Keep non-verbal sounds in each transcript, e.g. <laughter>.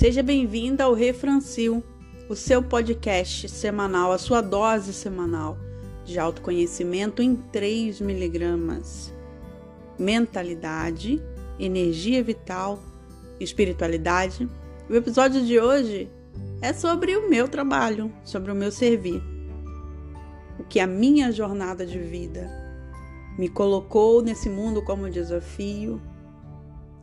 Seja bem-vinda ao Refrancil, o seu podcast semanal, a sua dose semanal de autoconhecimento em 3 miligramas. Mentalidade, energia vital, espiritualidade. O episódio de hoje é sobre o meu trabalho, sobre o meu servir. O que a minha jornada de vida me colocou nesse mundo como desafio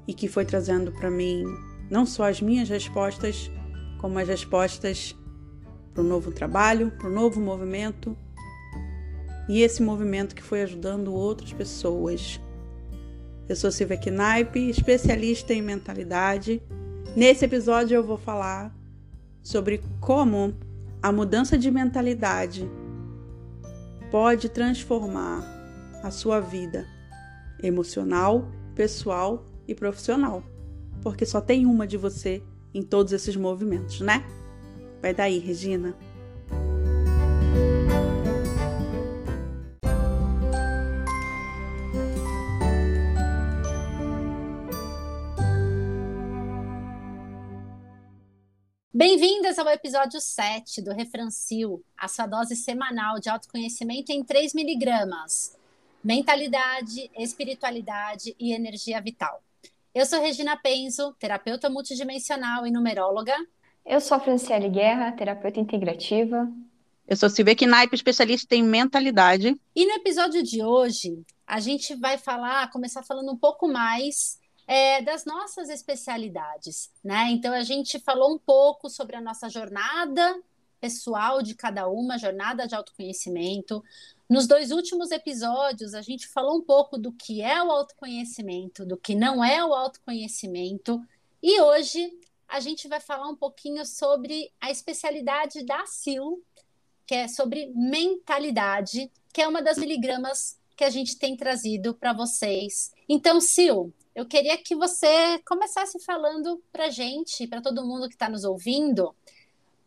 e que foi trazendo para mim não só as minhas respostas, como as respostas para o novo trabalho, para o novo movimento e esse movimento que foi ajudando outras pessoas. Eu sou Silvia Knaip, especialista em mentalidade. Nesse episódio eu vou falar sobre como a mudança de mentalidade pode transformar a sua vida emocional, pessoal e profissional. Porque só tem uma de você em todos esses movimentos, né? Vai daí, Regina. Bem-vindas ao episódio 7 do Refrancil, a sua dose semanal de autoconhecimento em 3 miligramas. Mentalidade, espiritualidade e energia vital. Eu sou Regina Penzo, terapeuta multidimensional e numeróloga. Eu sou a Franciele Guerra, terapeuta integrativa. Eu sou Silvia Knaip, especialista em mentalidade. E no episódio de hoje, a gente vai falar, começar falando um pouco mais é, das nossas especialidades, né? Então a gente falou um pouco sobre a nossa jornada pessoal de cada uma, jornada de autoconhecimento. Nos dois últimos episódios, a gente falou um pouco do que é o autoconhecimento, do que não é o autoconhecimento. E hoje a gente vai falar um pouquinho sobre a especialidade da Sil, que é sobre mentalidade, que é uma das miligramas que a gente tem trazido para vocês. Então, Sil, eu queria que você começasse falando para gente, para todo mundo que está nos ouvindo,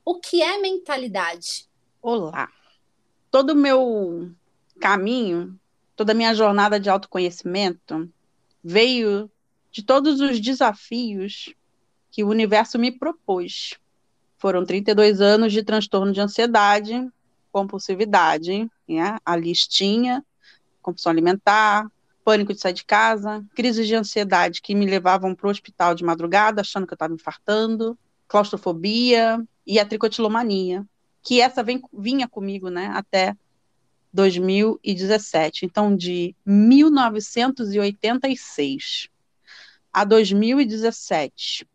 o que é mentalidade? Olá. Todo meu caminho, toda a minha jornada de autoconhecimento veio de todos os desafios que o universo me propôs. Foram 32 anos de transtorno de ansiedade, compulsividade, né? a listinha, compulsão alimentar, pânico de sair de casa, crises de ansiedade que me levavam para o hospital de madrugada, achando que eu estava infartando, claustrofobia e a tricotilomania, que essa vem, vinha comigo, né, até 2017. Então, de 1986 a 2017,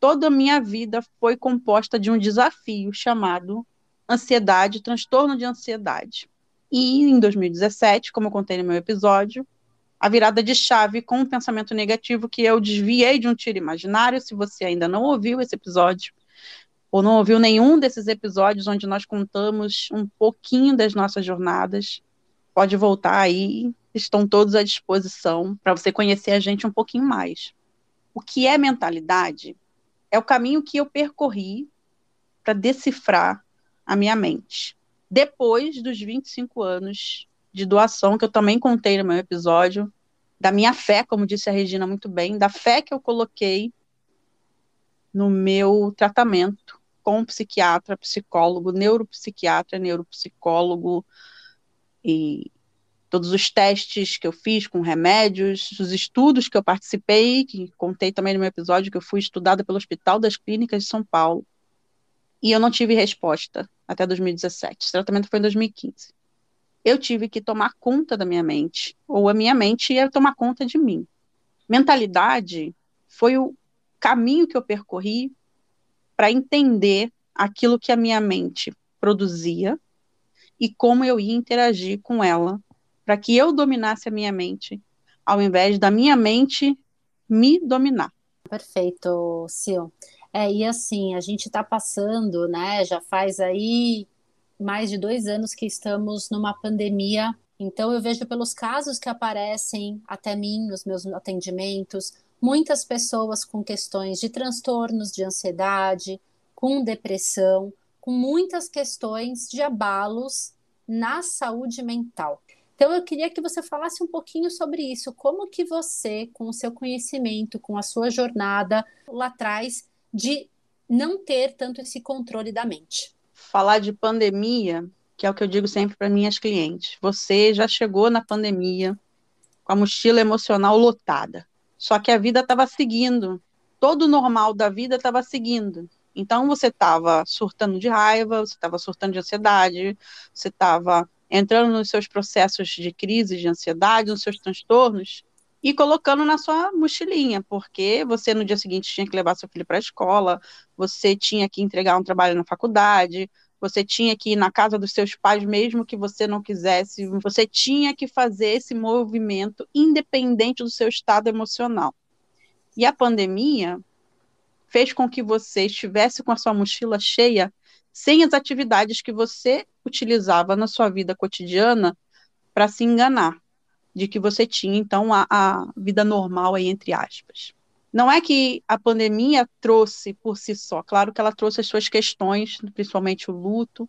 toda a minha vida foi composta de um desafio chamado ansiedade, transtorno de ansiedade. E em 2017, como eu contei no meu episódio, a virada de chave com um pensamento negativo que eu desviei de um tiro imaginário. Se você ainda não ouviu esse episódio, ou não ouviu nenhum desses episódios onde nós contamos um pouquinho das nossas jornadas, pode voltar aí, estão todos à disposição para você conhecer a gente um pouquinho mais. O que é mentalidade? É o caminho que eu percorri para decifrar a minha mente. Depois dos 25 anos de doação, que eu também contei no meu episódio, da minha fé, como disse a Regina muito bem, da fé que eu coloquei no meu tratamento com psiquiatra, psicólogo, neuropsiquiatra, neuropsicólogo e todos os testes que eu fiz com remédios, os estudos que eu participei, que contei também no meu episódio que eu fui estudada pelo Hospital das Clínicas de São Paulo. E eu não tive resposta até 2017. Esse tratamento foi em 2015 eu tive que tomar conta da minha mente, ou a minha mente ia tomar conta de mim. Mentalidade foi o caminho que eu percorri para entender aquilo que a minha mente produzia e como eu ia interagir com ela, para que eu dominasse a minha mente, ao invés da minha mente me dominar. Perfeito, Sil. É, e assim, a gente está passando, né? Já faz aí mais de dois anos que estamos numa pandemia. Então, eu vejo pelos casos que aparecem até mim, nos meus atendimentos, muitas pessoas com questões de transtornos de ansiedade, com depressão, com muitas questões de abalos na saúde mental. Então eu queria que você falasse um pouquinho sobre isso, como que você, com o seu conhecimento, com a sua jornada lá atrás de não ter tanto esse controle da mente. Falar de pandemia, que é o que eu digo sempre para minhas clientes. Você já chegou na pandemia com a mochila emocional lotada. Só que a vida estava seguindo. Todo o normal da vida estava seguindo. Então você estava surtando de raiva, você estava surtando de ansiedade, você estava entrando nos seus processos de crise, de ansiedade, nos seus transtornos, e colocando na sua mochilinha, porque você no dia seguinte tinha que levar seu filho para a escola, você tinha que entregar um trabalho na faculdade, você tinha que ir na casa dos seus pais, mesmo que você não quisesse, você tinha que fazer esse movimento independente do seu estado emocional. E a pandemia fez com que você estivesse com a sua mochila cheia sem as atividades que você utilizava na sua vida cotidiana para se enganar de que você tinha, então, a, a vida normal aí, entre aspas. Não é que a pandemia trouxe por si só, claro que ela trouxe as suas questões, principalmente o luto,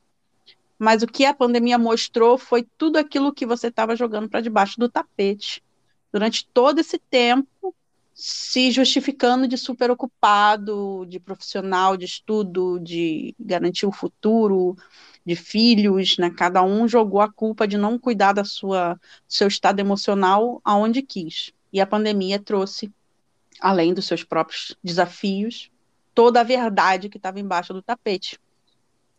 mas o que a pandemia mostrou foi tudo aquilo que você estava jogando para debaixo do tapete durante todo esse tempo, se justificando de super ocupado, de profissional, de estudo, de garantir o futuro, de filhos, né? Cada um jogou a culpa de não cuidar da sua seu estado emocional aonde quis. E a pandemia trouxe, além dos seus próprios desafios, toda a verdade que estava embaixo do tapete.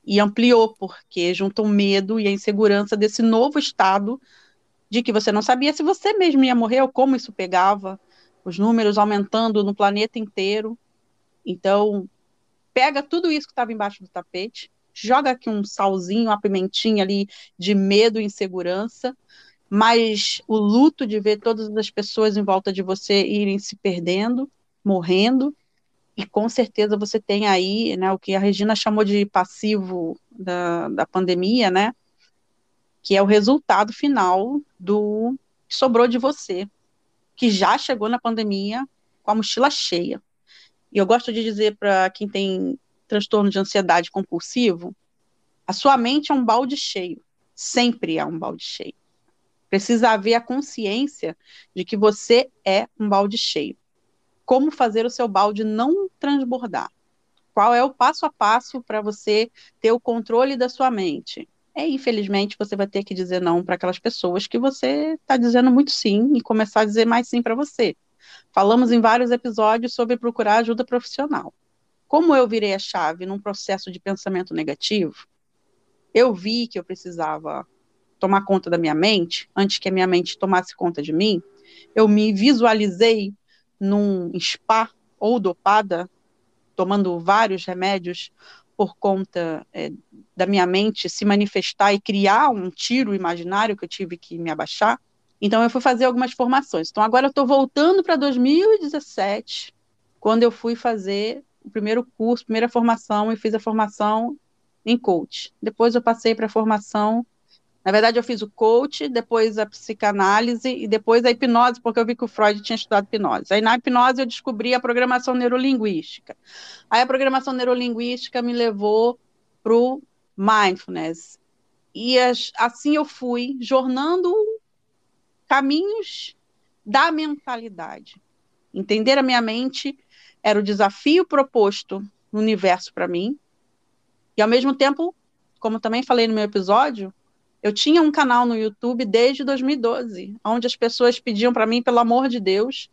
E ampliou, porque juntou o medo e a insegurança desse novo estado de que você não sabia se você mesmo ia morrer ou como isso pegava, os números aumentando no planeta inteiro. Então, pega tudo isso que estava embaixo do tapete joga aqui um salzinho, uma pimentinha ali de medo e insegurança, mas o luto de ver todas as pessoas em volta de você irem se perdendo, morrendo, e com certeza você tem aí, né, o que a Regina chamou de passivo da, da pandemia, né, que é o resultado final do que sobrou de você, que já chegou na pandemia com a mochila cheia. E eu gosto de dizer para quem tem transtorno de ansiedade compulsivo, a sua mente é um balde cheio. Sempre é um balde cheio. Precisa haver a consciência de que você é um balde cheio. Como fazer o seu balde não transbordar? Qual é o passo a passo para você ter o controle da sua mente? É, infelizmente, você vai ter que dizer não para aquelas pessoas que você está dizendo muito sim e começar a dizer mais sim para você. Falamos em vários episódios sobre procurar ajuda profissional. Como eu virei a chave num processo de pensamento negativo, eu vi que eu precisava tomar conta da minha mente, antes que a minha mente tomasse conta de mim, eu me visualizei num spa ou dopada, tomando vários remédios por conta é, da minha mente se manifestar e criar um tiro imaginário que eu tive que me abaixar. Então eu fui fazer algumas formações. Então agora eu estou voltando para 2017, quando eu fui fazer o primeiro curso, primeira formação, e fiz a formação em coach. Depois eu passei para a formação. Na verdade, eu fiz o coach, depois a psicanálise e depois a hipnose, porque eu vi que o Freud tinha estudado hipnose. Aí na hipnose eu descobri a programação neurolinguística. Aí a programação neurolinguística me levou para o mindfulness. E assim eu fui jornando caminhos da mentalidade. Entender a minha mente era o desafio proposto no universo para mim. E ao mesmo tempo, como também falei no meu episódio, eu tinha um canal no YouTube desde 2012, onde as pessoas pediam para mim, pelo amor de Deus,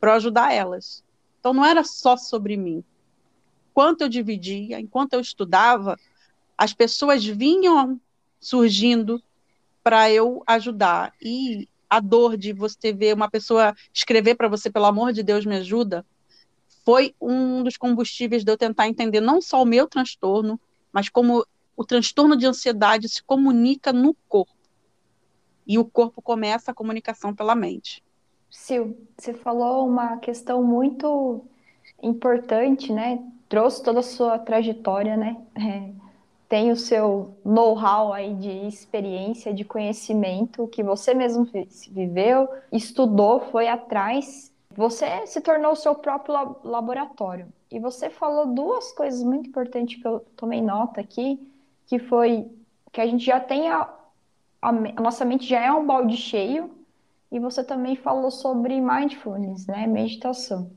para ajudar elas. Então não era só sobre mim. Enquanto eu dividia, enquanto eu estudava, as pessoas vinham surgindo para eu ajudar. E a dor de você ver uma pessoa escrever para você, pelo amor de Deus, me ajuda, foi um dos combustíveis de eu tentar entender não só o meu transtorno, mas como o transtorno de ansiedade se comunica no corpo. E o corpo começa a comunicação pela mente. Sil, você falou uma questão muito importante, né? Trouxe toda a sua trajetória, né? É, tem o seu know-how aí de experiência, de conhecimento que você mesmo viveu, estudou, foi atrás você se tornou o seu próprio laboratório. E você falou duas coisas muito importantes que eu tomei nota aqui, que foi que a gente já tem a, a, a nossa mente já é um balde cheio, e você também falou sobre mindfulness, né, meditação.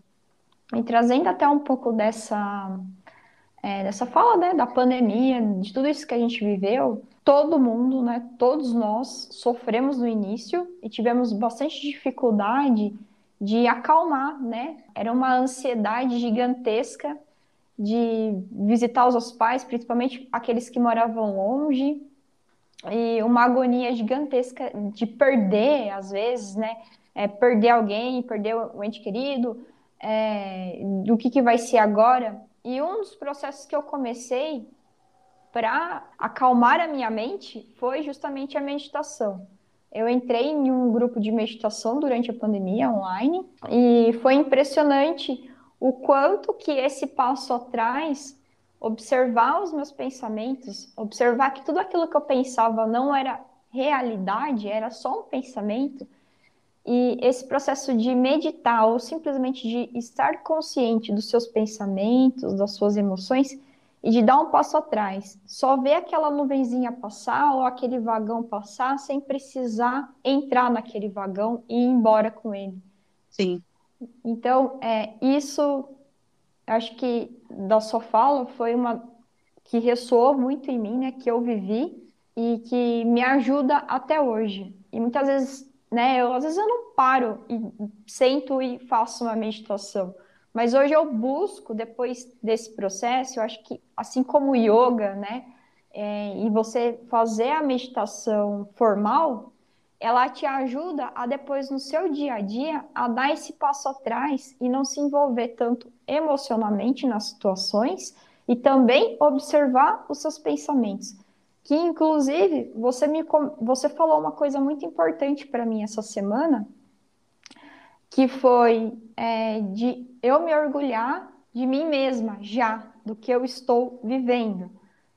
E trazendo até um pouco dessa é, nessa fala né, da pandemia, de tudo isso que a gente viveu, todo mundo, né, todos nós sofremos no início e tivemos bastante dificuldade de acalmar, né? Era uma ansiedade gigantesca de visitar os pais, principalmente aqueles que moravam longe, e uma agonia gigantesca de perder, às vezes, né? É, perder alguém, perder o ente querido, é, do que, que vai ser agora. E um dos processos que eu comecei para acalmar a minha mente foi justamente a meditação. Eu entrei em um grupo de meditação durante a pandemia online e foi impressionante o quanto que esse passo atrás, observar os meus pensamentos, observar que tudo aquilo que eu pensava não era realidade, era só um pensamento, e esse processo de meditar ou simplesmente de estar consciente dos seus pensamentos, das suas emoções e de dar um passo atrás, só ver aquela nuvenzinha passar ou aquele vagão passar sem precisar entrar naquele vagão e ir embora com ele. Sim. Então, é, isso, acho que da sua fala foi uma que ressoou muito em mim, né, que eu vivi e que me ajuda até hoje. E muitas vezes né? Eu, às vezes eu não paro e sento e faço uma meditação. Mas hoje eu busco, depois desse processo, eu acho que, assim como o yoga, né? É, e você fazer a meditação formal, ela te ajuda a depois, no seu dia a dia, a dar esse passo atrás e não se envolver tanto emocionalmente nas situações e também observar os seus pensamentos que inclusive você me você falou uma coisa muito importante para mim essa semana, que foi é, de eu me orgulhar de mim mesma já do que eu estou vivendo,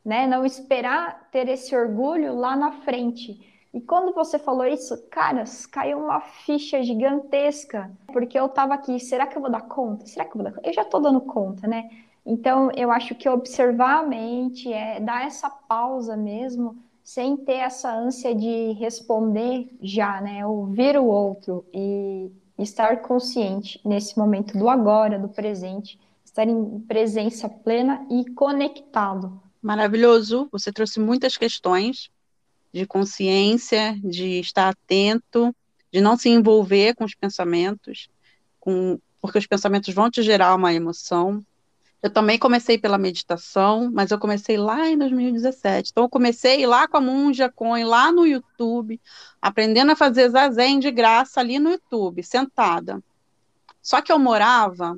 né? Não esperar ter esse orgulho lá na frente. E quando você falou isso, caras, caiu uma ficha gigantesca, porque eu estava aqui, será que eu vou dar conta? Será que eu vou dar conta? Eu já estou dando conta, né? Então, eu acho que observar a mente é dar essa pausa mesmo, sem ter essa ânsia de responder já, né? Ouvir o outro e estar consciente nesse momento do agora, do presente, estar em presença plena e conectado. Maravilhoso, você trouxe muitas questões de consciência, de estar atento, de não se envolver com os pensamentos, com, porque os pensamentos vão te gerar uma emoção, eu também comecei pela meditação, mas eu comecei lá em 2017. Então, eu comecei lá com a Munja Coin, lá no YouTube, aprendendo a fazer zazen de graça ali no YouTube, sentada. Só que eu morava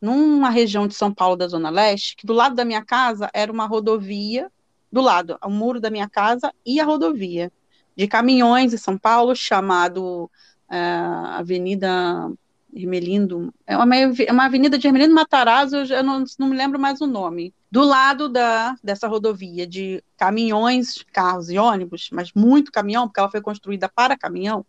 numa região de São Paulo, da Zona Leste, que do lado da minha casa era uma rodovia, do lado, o muro da minha casa e a rodovia de caminhões em São Paulo, chamado é, Avenida Hermelindo, é uma, é uma avenida de Hermelindo Matarazzo, eu não, não me lembro mais o nome, do lado da, dessa rodovia de caminhões, carros e ônibus, mas muito caminhão, porque ela foi construída para caminhão,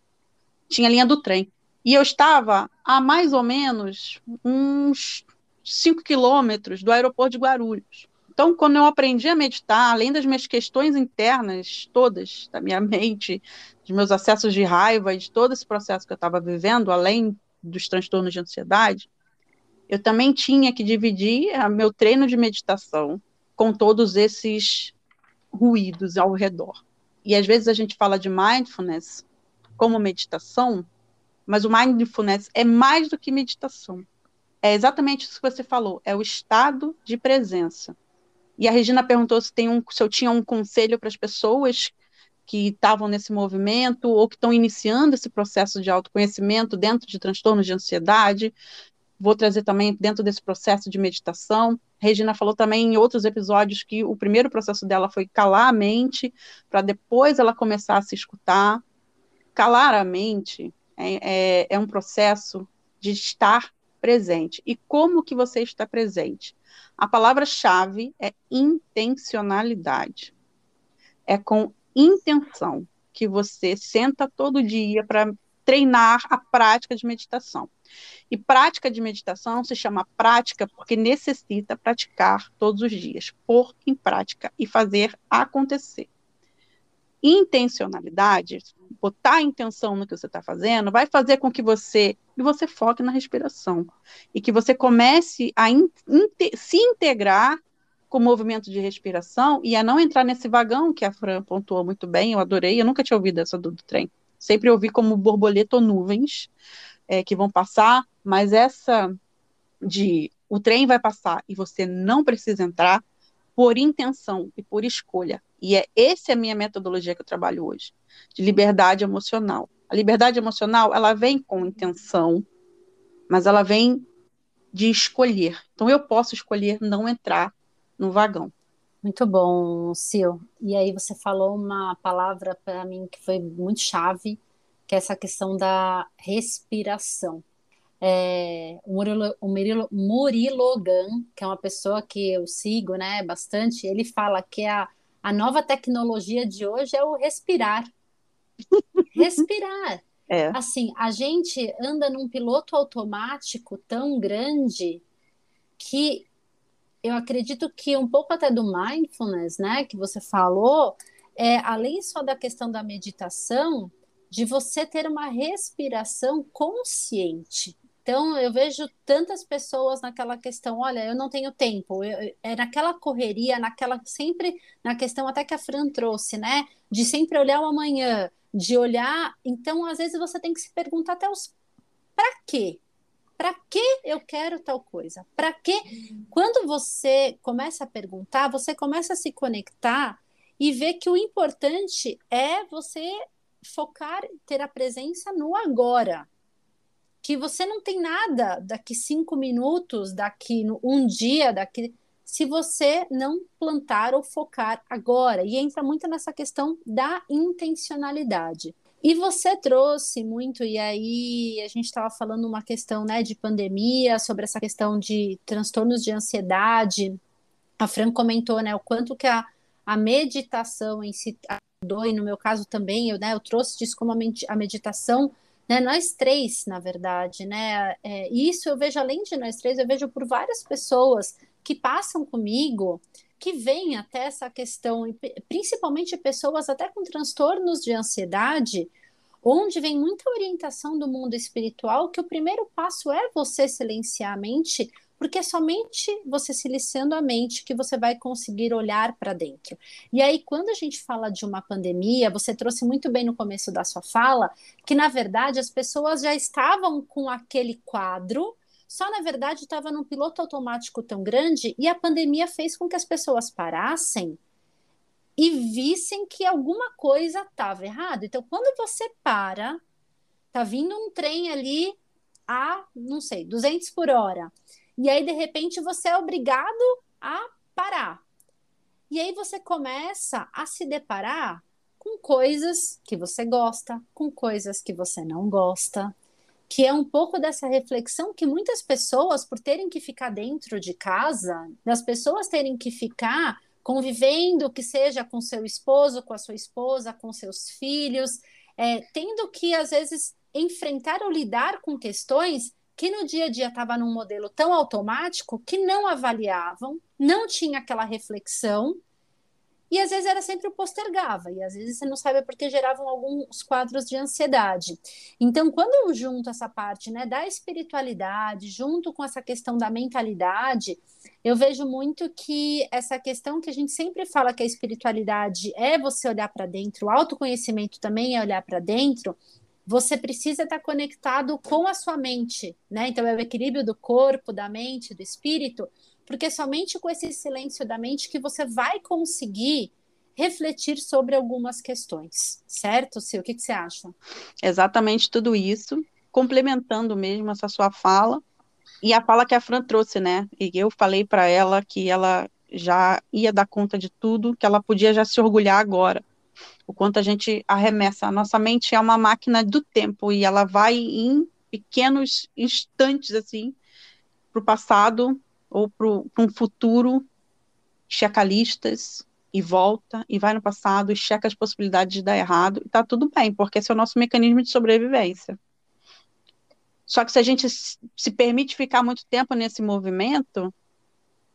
tinha linha do trem. E eu estava a mais ou menos uns 5 quilômetros do aeroporto de Guarulhos. Então, quando eu aprendi a meditar, além das minhas questões internas todas da minha mente, dos meus acessos de raiva, de todo esse processo que eu estava vivendo, além dos transtornos de ansiedade, eu também tinha que dividir meu treino de meditação com todos esses ruídos ao redor. E às vezes a gente fala de mindfulness como meditação, mas o mindfulness é mais do que meditação. É exatamente isso que você falou, é o estado de presença. E a Regina perguntou se, tem um, se eu tinha um conselho para as pessoas que estavam nesse movimento ou que estão iniciando esse processo de autoconhecimento dentro de transtornos de ansiedade. Vou trazer também dentro desse processo de meditação. Regina falou também em outros episódios que o primeiro processo dela foi calar a mente, para depois ela começar a se escutar. Calar a mente é, é, é um processo de estar presente. E como que você está presente? A palavra-chave é intencionalidade. É com intenção que você senta todo dia para treinar a prática de meditação. E prática de meditação se chama prática porque necessita praticar todos os dias, pôr em prática e fazer acontecer. Intencionalidade, botar intenção no que você está fazendo, vai fazer com que você e você foque na respiração e que você comece a in, se integrar com o movimento de respiração e a não entrar nesse vagão que a Fran pontuou muito bem, eu adorei, eu nunca tinha ouvido essa do, do trem. Sempre ouvi como borboleta ou nuvens é, que vão passar, mas essa de o trem vai passar e você não precisa entrar por intenção e por escolha. E é essa é a minha metodologia que eu trabalho hoje, de liberdade emocional. A liberdade emocional, ela vem com intenção, mas ela vem de escolher. Então eu posso escolher não entrar no vagão. Muito bom, Sil. E aí você falou uma palavra para mim que foi muito chave, que é essa questão da respiração. É, o Murilo, o Murilo, Murilo Gun, que é uma pessoa que eu sigo né, bastante, ele fala que a, a nova tecnologia de hoje é o respirar. <laughs> respirar. É. Assim, a gente anda num piloto automático tão grande que eu acredito que um pouco até do mindfulness, né, que você falou, é além só da questão da meditação, de você ter uma respiração consciente. Então, eu vejo tantas pessoas naquela questão, olha, eu não tenho tempo, eu, é naquela correria, naquela sempre na questão até que a Fran trouxe, né, de sempre olhar o amanhã, de olhar. Então, às vezes você tem que se perguntar até os para quê? Para que eu quero tal coisa? Para que? Quando você começa a perguntar, você começa a se conectar e ver que o importante é você focar, ter a presença no agora. Que você não tem nada daqui cinco minutos, daqui um dia, daqui se você não plantar ou focar agora. E entra muito nessa questão da intencionalidade. E você trouxe muito, e aí a gente estava falando uma questão né, de pandemia, sobre essa questão de transtornos de ansiedade. A Fran comentou né, o quanto que a, a meditação em si ajudou, e no meu caso também, eu, né, eu trouxe disso como a meditação, né, nós três, na verdade, né, é, isso eu vejo além de nós três, eu vejo por várias pessoas que passam comigo que vem até essa questão, principalmente pessoas até com transtornos de ansiedade, onde vem muita orientação do mundo espiritual, que o primeiro passo é você silenciar a mente, porque é somente você silenciando a mente que você vai conseguir olhar para dentro. E aí, quando a gente fala de uma pandemia, você trouxe muito bem no começo da sua fala, que na verdade as pessoas já estavam com aquele quadro só na verdade estava num piloto automático tão grande e a pandemia fez com que as pessoas parassem e vissem que alguma coisa estava errada. Então, quando você para, tá vindo um trem ali a, não sei, 200 por hora, e aí de repente você é obrigado a parar. E aí você começa a se deparar com coisas que você gosta, com coisas que você não gosta, que é um pouco dessa reflexão que muitas pessoas, por terem que ficar dentro de casa, das pessoas terem que ficar convivendo, que seja com seu esposo, com a sua esposa, com seus filhos, é, tendo que, às vezes, enfrentar ou lidar com questões que no dia a dia estava num modelo tão automático que não avaliavam, não tinha aquela reflexão e às vezes era sempre o postergava, e às vezes você não sabe porque geravam alguns quadros de ansiedade. Então, quando eu junto essa parte né, da espiritualidade, junto com essa questão da mentalidade, eu vejo muito que essa questão que a gente sempre fala que a espiritualidade é você olhar para dentro, o autoconhecimento também é olhar para dentro, você precisa estar conectado com a sua mente, né? Então é o equilíbrio do corpo, da mente, do espírito, porque somente com esse silêncio da mente que você vai conseguir refletir sobre algumas questões, certo, Sil? O que, que você acha? Exatamente tudo isso, complementando mesmo essa sua fala e a fala que a Fran trouxe, né? E eu falei para ela que ela já ia dar conta de tudo, que ela podia já se orgulhar agora. O quanto a gente arremessa. A nossa mente é uma máquina do tempo e ela vai em pequenos instantes, assim, para o passado ou para um futuro, checa listas e volta e vai no passado e checa as possibilidades de dar errado e tá tudo bem, porque esse é o nosso mecanismo de sobrevivência. Só que se a gente se permite ficar muito tempo nesse movimento,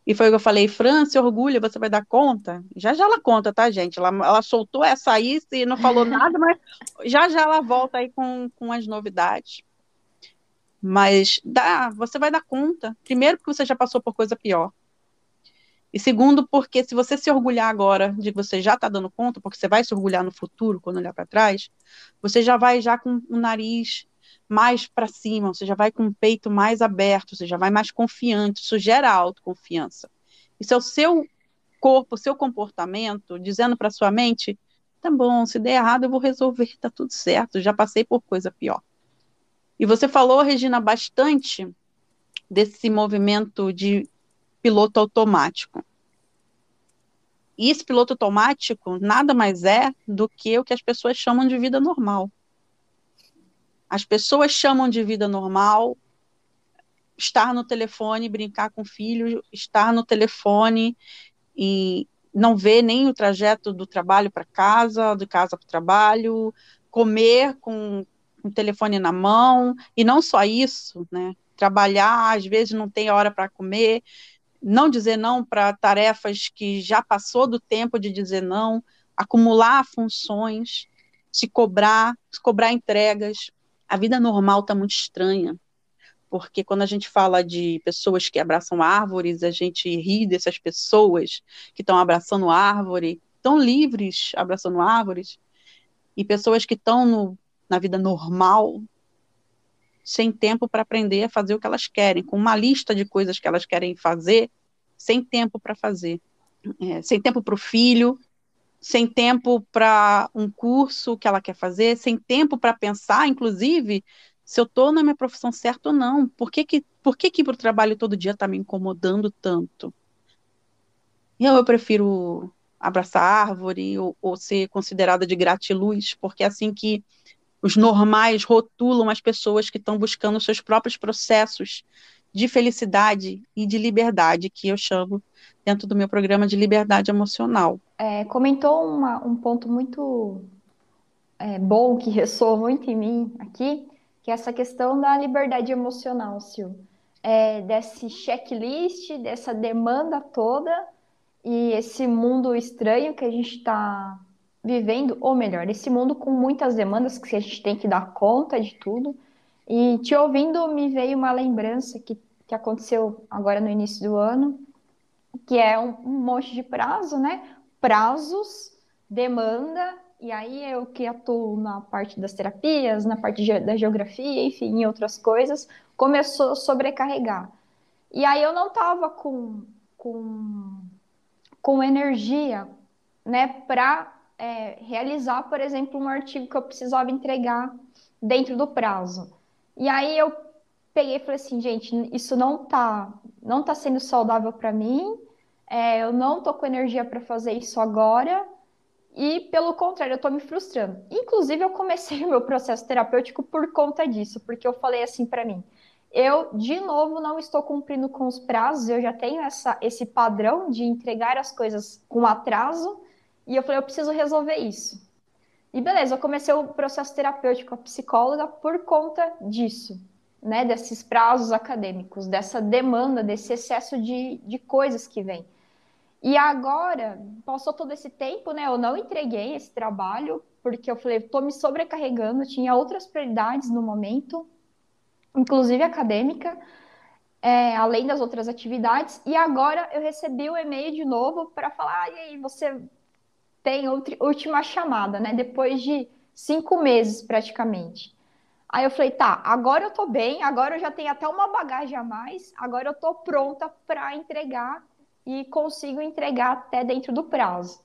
e foi o que eu falei, Fran, se orgulha, você vai dar conta? Já já ela conta, tá, gente? Ela, ela soltou essa aí e não falou nada, mas já já ela volta aí com, com as novidades. Mas dá, você vai dar conta. Primeiro, porque você já passou por coisa pior. E segundo, porque se você se orgulhar agora de que você já está dando conta, porque você vai se orgulhar no futuro, quando olhar para trás, você já vai já com o nariz mais para cima, você já vai com o peito mais aberto, você já vai mais confiante, isso gera autoconfiança. Isso é o seu corpo, o seu comportamento, dizendo para sua mente, tá bom, se der errado eu vou resolver, tá tudo certo, já passei por coisa pior. E você falou, Regina, bastante desse movimento de piloto automático. E esse piloto automático nada mais é do que o que as pessoas chamam de vida normal. As pessoas chamam de vida normal estar no telefone, brincar com o filho, estar no telefone e não ver nem o trajeto do trabalho para casa, de casa para o trabalho, comer com o telefone na mão, e não só isso, né? Trabalhar, às vezes não tem hora para comer, não dizer não para tarefas que já passou do tempo de dizer não, acumular funções, se cobrar, se cobrar entregas. A vida normal está muito estranha porque quando a gente fala de pessoas que abraçam árvores, a gente ri dessas pessoas que estão abraçando árvore, tão livres abraçando árvores, e pessoas que estão na vida normal, sem tempo para aprender a fazer o que elas querem, com uma lista de coisas que elas querem fazer, sem tempo para fazer, é, sem tempo para o filho, sem tempo para um curso que ela quer fazer, sem tempo para pensar, inclusive, se eu estou na minha profissão certa ou não. Por que que, por que, que o trabalho todo dia está me incomodando tanto? Eu, eu prefiro abraçar árvore ou, ou ser considerada de gratiluz, porque é assim que os normais rotulam as pessoas que estão buscando seus próprios processos de felicidade e de liberdade, que eu chamo dentro do meu programa de liberdade emocional. É, comentou uma, um ponto muito é, bom que <laughs> ressoa muito em mim aqui, que é essa questão da liberdade emocional, Sil. É, desse checklist, dessa demanda toda e esse mundo estranho que a gente está vivendo, ou melhor, esse mundo com muitas demandas que a gente tem que dar conta de tudo. E te ouvindo, me veio uma lembrança que, que aconteceu agora no início do ano, que é um, um monte de prazo, né? Prazos, demanda e aí eu que atuo na parte das terapias, na parte da geografia, enfim, em outras coisas, começou a sobrecarregar. E aí eu não estava com, com, com energia, né, para é, realizar, por exemplo, um artigo que eu precisava entregar dentro do prazo. E aí eu peguei e falei assim, gente, isso não tá, não tá sendo saudável para mim. É, eu não tô com energia para fazer isso agora. E, pelo contrário, eu estou me frustrando. Inclusive, eu comecei <laughs> o meu processo terapêutico por conta disso, porque eu falei assim para mim: eu, de novo, não estou cumprindo com os prazos, eu já tenho essa, esse padrão de entregar as coisas com atraso, e eu falei: eu preciso resolver isso. E beleza, eu comecei o processo terapêutico com a psicóloga por conta disso, né? Desses prazos acadêmicos, dessa demanda, desse excesso de, de coisas que vem. E agora, passou todo esse tempo, né? Eu não entreguei esse trabalho, porque eu falei, estou me sobrecarregando, tinha outras prioridades no momento, inclusive acadêmica, é, além das outras atividades. E agora eu recebi o e-mail de novo para falar, ah, e aí, você tem outra, última chamada, né? Depois de cinco meses praticamente. Aí eu falei, tá, agora eu tô bem, agora eu já tenho até uma bagagem a mais, agora eu tô pronta para entregar e consigo entregar até dentro do prazo.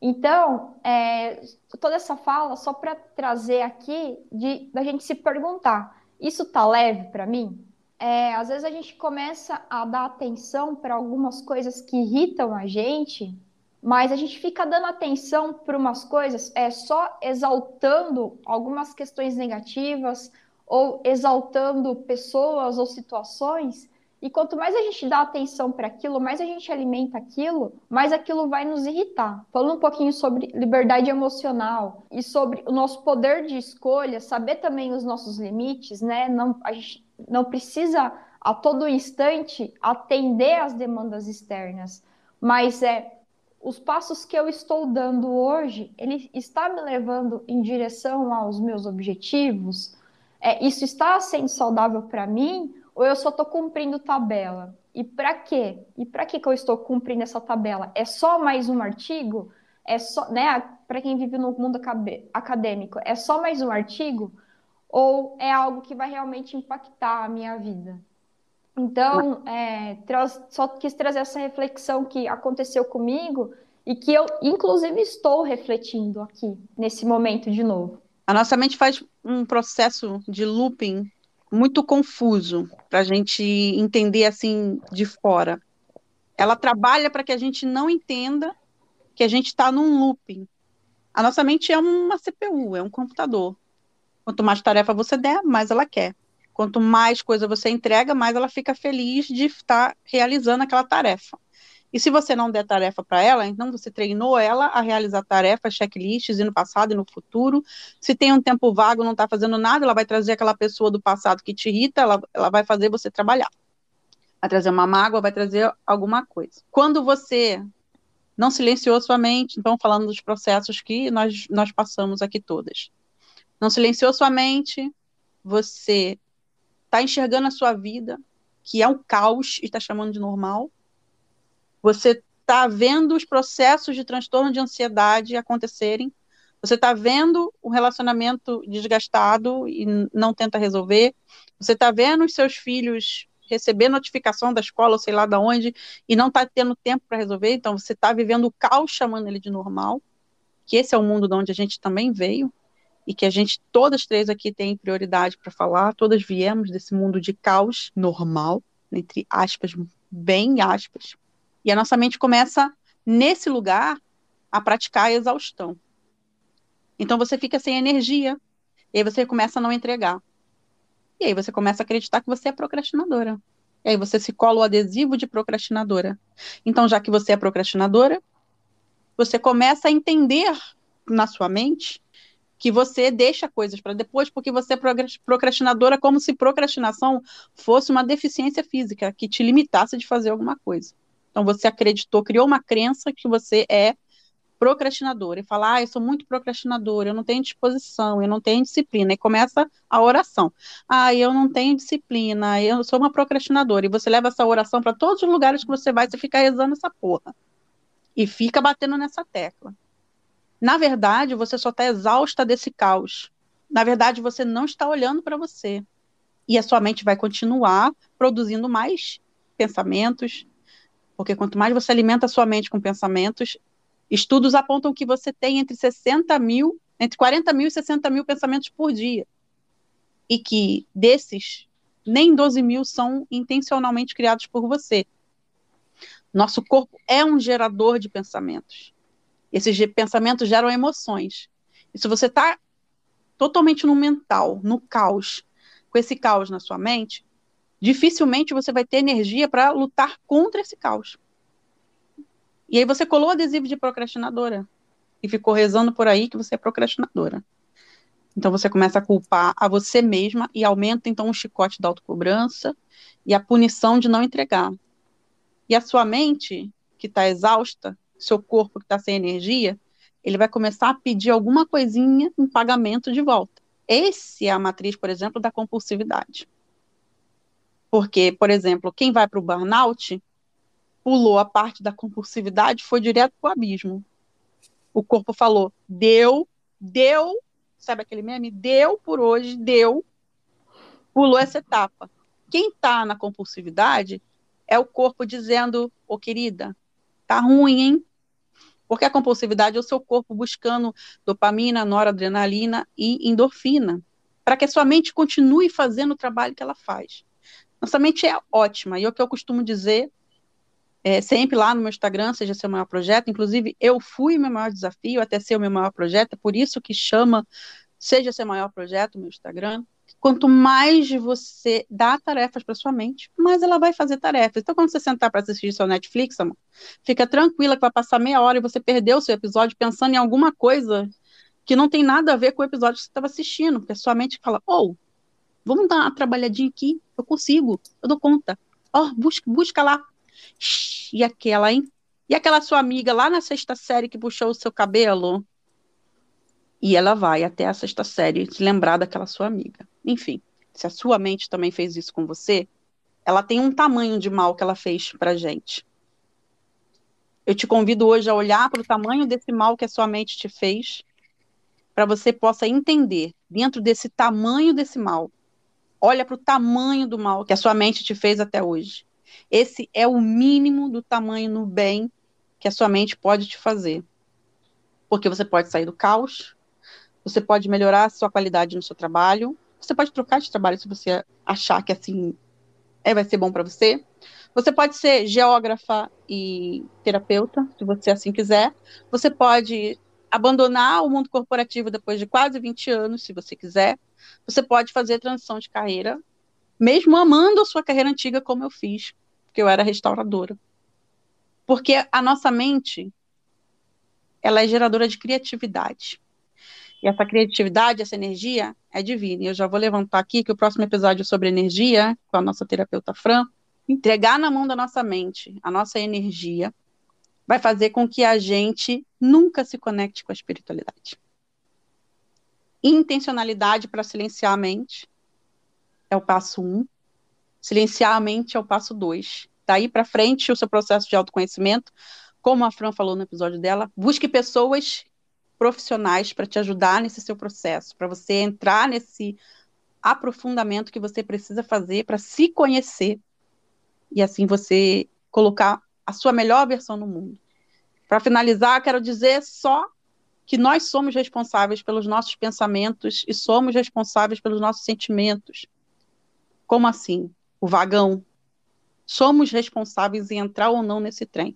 Então, é, toda essa fala só para trazer aqui de da gente se perguntar: isso tá leve para mim? É, às vezes a gente começa a dar atenção para algumas coisas que irritam a gente, mas a gente fica dando atenção para umas coisas, é só exaltando algumas questões negativas ou exaltando pessoas ou situações e quanto mais a gente dá atenção para aquilo, mais a gente alimenta aquilo, mais aquilo vai nos irritar. Falando um pouquinho sobre liberdade emocional e sobre o nosso poder de escolha, saber também os nossos limites, né? Não, a gente não precisa a todo instante atender às demandas externas, mas é os passos que eu estou dando hoje, ele está me levando em direção aos meus objetivos? É, isso está sendo saudável para mim? ou eu só estou cumprindo tabela? E para quê? E para que eu estou cumprindo essa tabela? É só mais um artigo? É só, né, para quem vive no mundo acadêmico, é só mais um artigo ou é algo que vai realmente impactar a minha vida? Então, é, só quis trazer essa reflexão que aconteceu comigo e que eu, inclusive, estou refletindo aqui, nesse momento de novo. A nossa mente faz um processo de looping muito confuso para a gente entender assim de fora. Ela trabalha para que a gente não entenda que a gente está num looping. A nossa mente é uma CPU, é um computador. Quanto mais tarefa você der, mais ela quer. Quanto mais coisa você entrega, mais ela fica feliz de estar realizando aquela tarefa. E se você não der tarefa para ela, então você treinou ela a realizar tarefas, checklists, e no passado e no futuro. Se tem um tempo vago, não está fazendo nada, ela vai trazer aquela pessoa do passado que te irrita, ela, ela vai fazer você trabalhar. Vai trazer uma mágoa, vai trazer alguma coisa. Quando você não silenciou sua mente, então falando dos processos que nós, nós passamos aqui todas. Não silenciou sua mente, você está enxergando a sua vida, que é um caos, e está chamando de normal. Você está vendo os processos de transtorno de ansiedade acontecerem. Você está vendo o relacionamento desgastado e não tenta resolver. Você está vendo os seus filhos receber notificação da escola, ou sei lá de onde, e não está tendo tempo para resolver. Então, você está vivendo o caos chamando ele de normal, que esse é o mundo de onde a gente também veio e que a gente, todas três aqui, tem prioridade para falar, todas viemos desse mundo de caos normal, entre aspas, bem aspas, e a nossa mente começa, nesse lugar, a praticar a exaustão. Então você fica sem energia, e aí você começa a não entregar. E aí você começa a acreditar que você é procrastinadora. E aí você se cola o adesivo de procrastinadora. Então, já que você é procrastinadora, você começa a entender na sua mente que você deixa coisas para depois porque você é procrastinadora, como se procrastinação fosse uma deficiência física que te limitasse de fazer alguma coisa. Então você acreditou, criou uma crença que você é procrastinadora e fala: "Ah, eu sou muito procrastinadora, eu não tenho disposição, eu não tenho disciplina". E começa a oração. "Ah, eu não tenho disciplina, eu sou uma procrastinadora". E você leva essa oração para todos os lugares que você vai, você fica rezando essa porra. E fica batendo nessa tecla. Na verdade, você só está exausta desse caos. Na verdade, você não está olhando para você. E a sua mente vai continuar produzindo mais pensamentos, porque quanto mais você alimenta a sua mente com pensamentos, estudos apontam que você tem entre 60 mil, entre 40 mil e 60 mil pensamentos por dia. E que desses, nem 12 mil são intencionalmente criados por você. Nosso corpo é um gerador de pensamentos. Esses pensamentos geram emoções. E se você está totalmente no mental, no caos, com esse caos na sua mente, dificilmente você vai ter energia para lutar contra esse caos. E aí você colou adesivo de procrastinadora e ficou rezando por aí que você é procrastinadora. Então você começa a culpar a você mesma e aumenta então o chicote da autocobrança e a punição de não entregar. E a sua mente, que está exausta, seu corpo que está sem energia, ele vai começar a pedir alguma coisinha em pagamento de volta. Esse é a matriz, por exemplo, da compulsividade. Porque, por exemplo, quem vai para o burnout pulou a parte da compulsividade, foi direto para o abismo. O corpo falou: deu, deu, sabe aquele meme? Deu por hoje, deu, pulou essa etapa. Quem está na compulsividade é o corpo dizendo: ô oh, querida, tá ruim, hein? Porque a compulsividade é o seu corpo buscando dopamina, noradrenalina e endorfina, para que a sua mente continue fazendo o trabalho que ela faz. Nossa mente é ótima, e é o que eu costumo dizer é, sempre lá no meu Instagram, seja seu maior projeto, inclusive eu fui meu maior desafio até ser o meu maior projeto, é por isso que chama Seja Seu Maior Projeto, meu Instagram, quanto mais você dá tarefas para sua mente, mais ela vai fazer tarefas. Então, quando você sentar para assistir seu Netflix, amor, fica tranquila que vai passar meia hora e você perdeu o seu episódio pensando em alguma coisa que não tem nada a ver com o episódio que você estava assistindo, porque a sua mente fala, ou, oh, vamos dar uma trabalhadinha aqui, eu consigo, eu dou conta. Ó, oh, busca, busca lá. E aquela, hein? E aquela sua amiga lá na sexta série que puxou o seu cabelo? E ela vai até a sexta série se lembrar daquela sua amiga. Enfim, se a sua mente também fez isso com você, ela tem um tamanho de mal que ela fez para gente. Eu te convido hoje a olhar para o tamanho desse mal que a sua mente te fez, para você possa entender dentro desse tamanho desse mal. Olha para o tamanho do mal que a sua mente te fez até hoje. Esse é o mínimo do tamanho no bem que a sua mente pode te fazer. Porque você pode sair do caos, você pode melhorar a sua qualidade no seu trabalho, você pode trocar de trabalho se você achar que assim é, vai ser bom para você. Você pode ser geógrafa e terapeuta, se você assim quiser. Você pode abandonar o mundo corporativo depois de quase 20 anos, se você quiser. Você pode fazer transição de carreira, mesmo amando a sua carreira antiga, como eu fiz, porque eu era restauradora. Porque a nossa mente, ela é geradora de criatividade. E essa criatividade, essa energia é divina. E eu já vou levantar aqui que o próximo episódio é sobre energia, com a nossa terapeuta Fran, entregar na mão da nossa mente a nossa energia, vai fazer com que a gente nunca se conecte com a espiritualidade. Intencionalidade para silenciar a mente é o passo um. Silenciar a mente é o passo dois. Daí para frente, o seu processo de autoconhecimento, como a Fran falou no episódio dela, busque pessoas profissionais para te ajudar nesse seu processo, para você entrar nesse aprofundamento que você precisa fazer para se conhecer e assim você colocar a sua melhor versão no mundo. Para finalizar, quero dizer só que nós somos responsáveis pelos nossos pensamentos e somos responsáveis pelos nossos sentimentos. Como assim? O vagão. Somos responsáveis em entrar ou não nesse trem.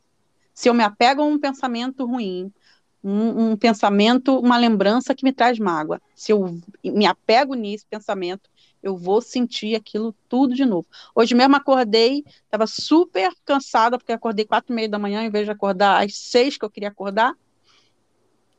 Se eu me apego a um pensamento ruim, um, um, pensamento, uma lembrança que me traz mágoa. Se eu me apego nesse pensamento, eu vou sentir aquilo tudo de novo. Hoje mesmo acordei, estava super cansada, porque acordei quatro e meia da manhã, em vez de acordar às seis que eu queria acordar.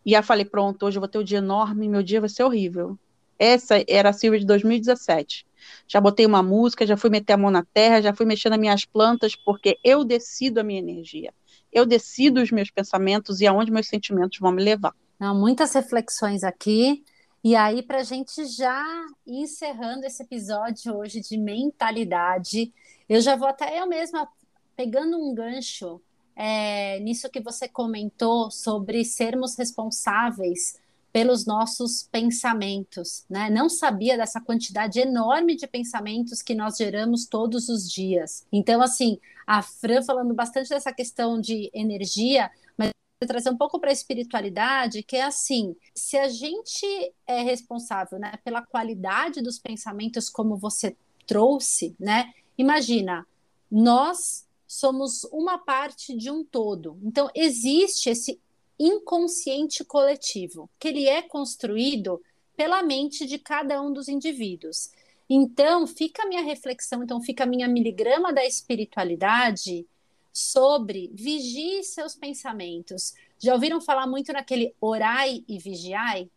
E aí falei, pronto, hoje eu vou ter um dia enorme, meu dia vai ser horrível. Essa era a Silvia de 2017. Já botei uma música, já fui meter a mão na terra, já fui mexendo nas minhas plantas, porque eu decido a minha energia eu decido os meus pensamentos e aonde meus sentimentos vão me levar. Não, muitas reflexões aqui. E aí, para a gente já encerrando esse episódio hoje de mentalidade, eu já vou até eu mesma pegando um gancho é, nisso que você comentou sobre sermos responsáveis pelos nossos pensamentos, né? Não sabia dessa quantidade enorme de pensamentos que nós geramos todos os dias. Então, assim, a Fran falando bastante dessa questão de energia, mas trazer um pouco para a espiritualidade, que é assim, se a gente é responsável, né, pela qualidade dos pensamentos como você trouxe, né? Imagina, nós somos uma parte de um todo. Então existe esse inconsciente coletivo, que ele é construído pela mente de cada um dos indivíduos. Então, fica a minha reflexão, então fica a minha miligrama da espiritualidade sobre vigie seus pensamentos. Já ouviram falar muito naquele orai e vigiai?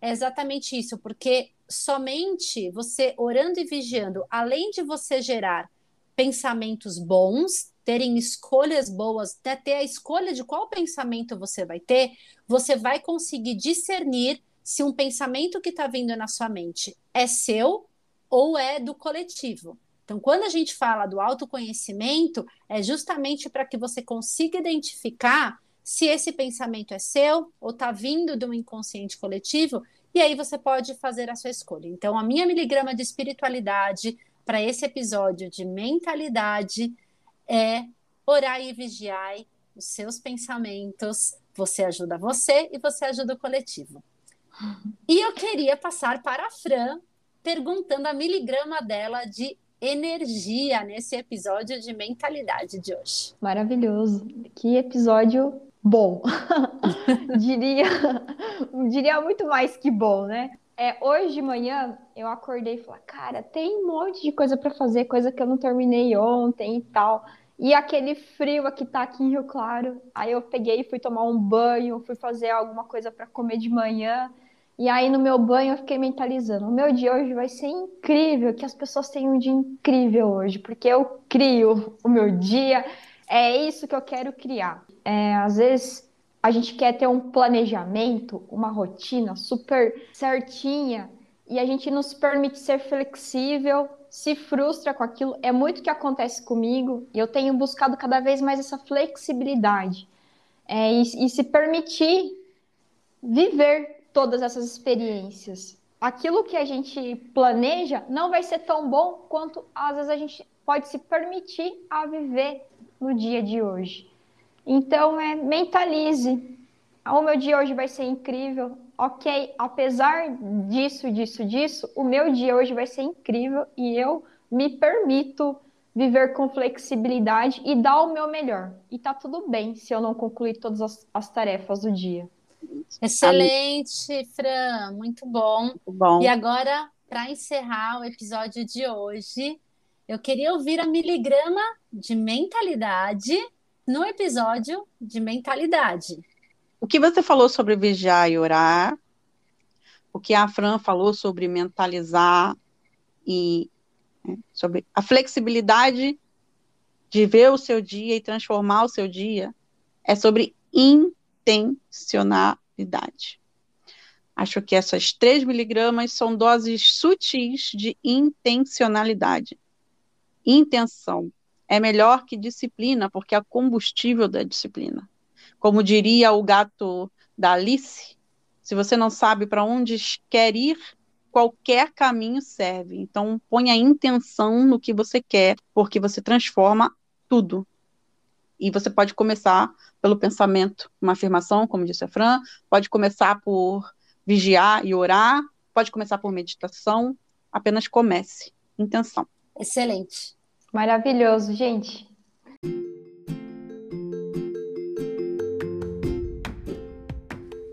É exatamente isso, porque somente você orando e vigiando, além de você gerar pensamentos bons, terem escolhas boas, até ter a escolha de qual pensamento você vai ter, você vai conseguir discernir se um pensamento que está vindo na sua mente é seu ou é do coletivo. Então, quando a gente fala do autoconhecimento, é justamente para que você consiga identificar se esse pensamento é seu ou está vindo do inconsciente coletivo, e aí você pode fazer a sua escolha. Então, a minha miligrama de espiritualidade para esse episódio de mentalidade é orar e vigiar os seus pensamentos. Você ajuda você e você ajuda o coletivo. E eu queria passar para a Fran, perguntando a miligrama dela de energia nesse episódio de mentalidade de hoje. Maravilhoso. Que episódio bom. <laughs> diria, diria muito mais que bom, né? É, hoje de manhã eu acordei e falei, cara, tem um monte de coisa para fazer, coisa que eu não terminei ontem e tal. E aquele frio aqui tá aqui em Rio Claro. Aí eu peguei e fui tomar um banho, fui fazer alguma coisa para comer de manhã. E aí no meu banho eu fiquei mentalizando, o meu dia hoje vai ser incrível, que as pessoas tenham um dia incrível hoje, porque eu crio o meu dia, é isso que eu quero criar. É, às vezes a gente quer ter um planejamento, uma rotina super certinha, e a gente não se permite ser flexível, se frustra com aquilo. É muito que acontece comigo e eu tenho buscado cada vez mais essa flexibilidade é, e, e se permitir viver todas essas experiências. Aquilo que a gente planeja não vai ser tão bom quanto às vezes a gente pode se permitir a viver no dia de hoje. Então, é, mentalize. O meu dia hoje vai ser incrível. Ok, apesar disso, disso, disso, o meu dia hoje vai ser incrível e eu me permito viver com flexibilidade e dar o meu melhor. E tá tudo bem se eu não concluir todas as, as tarefas do dia. Excelente, Fran, muito bom. Muito bom. E agora, para encerrar o episódio de hoje, eu queria ouvir a miligrama de mentalidade no episódio de mentalidade. O que você falou sobre vigiar e orar, o que a Fran falou sobre mentalizar e né, sobre a flexibilidade de ver o seu dia e transformar o seu dia, é sobre intencionalidade. Acho que essas 3 miligramas são doses sutis de intencionalidade. Intenção é melhor que disciplina, porque é combustível da disciplina. Como diria o gato da Alice, se você não sabe para onde quer ir, qualquer caminho serve. Então, ponha intenção no que você quer, porque você transforma tudo. E você pode começar pelo pensamento, uma afirmação, como disse a Fran, pode começar por vigiar e orar, pode começar por meditação, apenas comece. Intenção. Excelente. Maravilhoso, gente.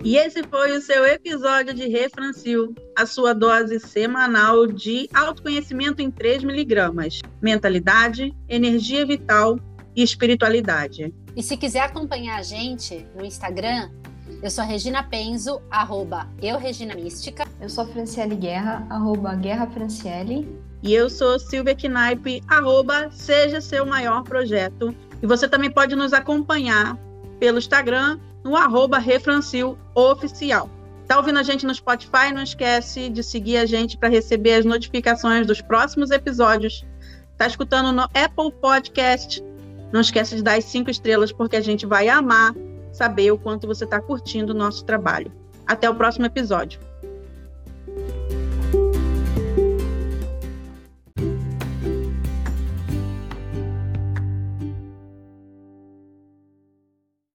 E esse foi o seu episódio de Refrancil, a sua dose semanal de autoconhecimento em 3 miligramas, mentalidade, energia vital e espiritualidade. E se quiser acompanhar a gente no Instagram, eu sou a Regina Penzo, arroba eu Regina Mística. Eu sou a Franciele Guerra, arroba Guerra Franciele. E eu sou Silvia Knaip, arroba Seja Seu Maior Projeto. E você também pode nos acompanhar pelo Instagram, no arroba Refrancil Oficial. Tá ouvindo a gente no Spotify? Não esquece de seguir a gente para receber as notificações dos próximos episódios. Tá escutando no Apple Podcast? Não esquece de dar as cinco estrelas, porque a gente vai amar saber o quanto você está curtindo o nosso trabalho. Até o próximo episódio.